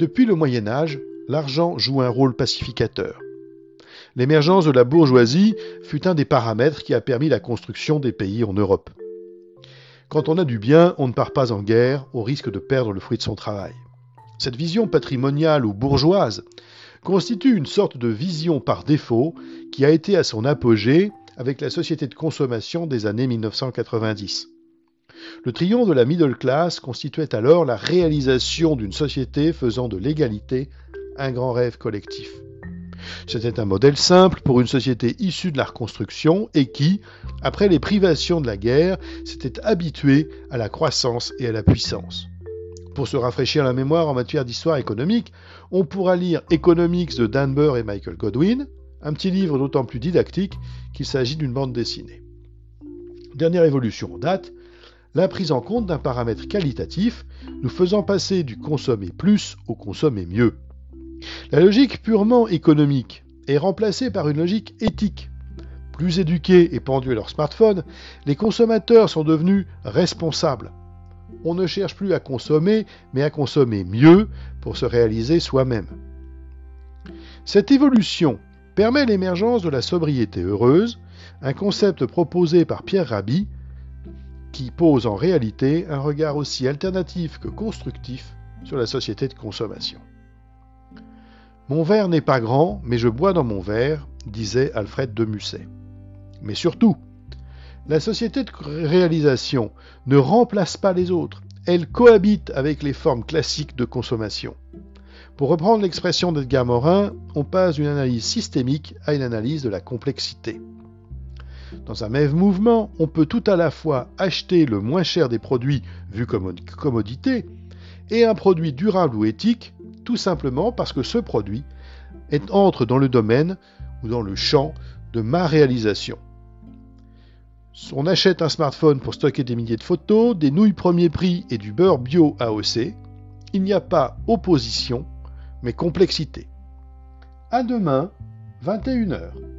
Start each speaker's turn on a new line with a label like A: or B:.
A: Depuis le Moyen Âge, l'argent joue un rôle pacificateur. L'émergence de la bourgeoisie fut un des paramètres qui a permis la construction des pays en Europe. Quand on a du bien, on ne part pas en guerre au risque de perdre le fruit de son travail. Cette vision patrimoniale ou bourgeoise constitue une sorte de vision par défaut qui a été à son apogée avec la société de consommation des années 1990. Le triomphe de la middle class constituait alors la réalisation d'une société faisant de l'égalité un grand rêve collectif. C'était un modèle simple pour une société issue de la reconstruction et qui, après les privations de la guerre, s'était habituée à la croissance et à la puissance. Pour se rafraîchir la mémoire en matière d'histoire économique, on pourra lire Economics de Dan Burr et Michael Godwin, un petit livre d'autant plus didactique qu'il s'agit d'une bande dessinée. Dernière évolution en date, la prise en compte d'un paramètre qualitatif nous faisant passer du consommer plus au consommer mieux. La logique purement économique est remplacée par une logique éthique. Plus éduqués et pendus à leur smartphone, les consommateurs sont devenus responsables. On ne cherche plus à consommer, mais à consommer mieux pour se réaliser soi-même. Cette évolution permet l'émergence de la sobriété heureuse, un concept proposé par Pierre Rabhi, qui pose en réalité un regard aussi alternatif que constructif sur la société de consommation. Mon verre n'est pas grand, mais je bois dans mon verre, disait Alfred de Musset. Mais surtout, la société de réalisation ne remplace pas les autres, elle cohabite avec les formes classiques de consommation. Pour reprendre l'expression d'Edgar Morin, on passe d'une analyse systémique à une analyse de la complexité. Dans un même mouvement, on peut tout à la fois acheter le moins cher des produits vus comme commodité et un produit durable ou éthique tout simplement parce que ce produit entre dans le domaine ou dans le champ de ma réalisation. On achète un smartphone pour stocker des milliers de photos, des nouilles premier prix et du beurre bio AOC. Il n'y a pas opposition, mais complexité. À demain, 21h.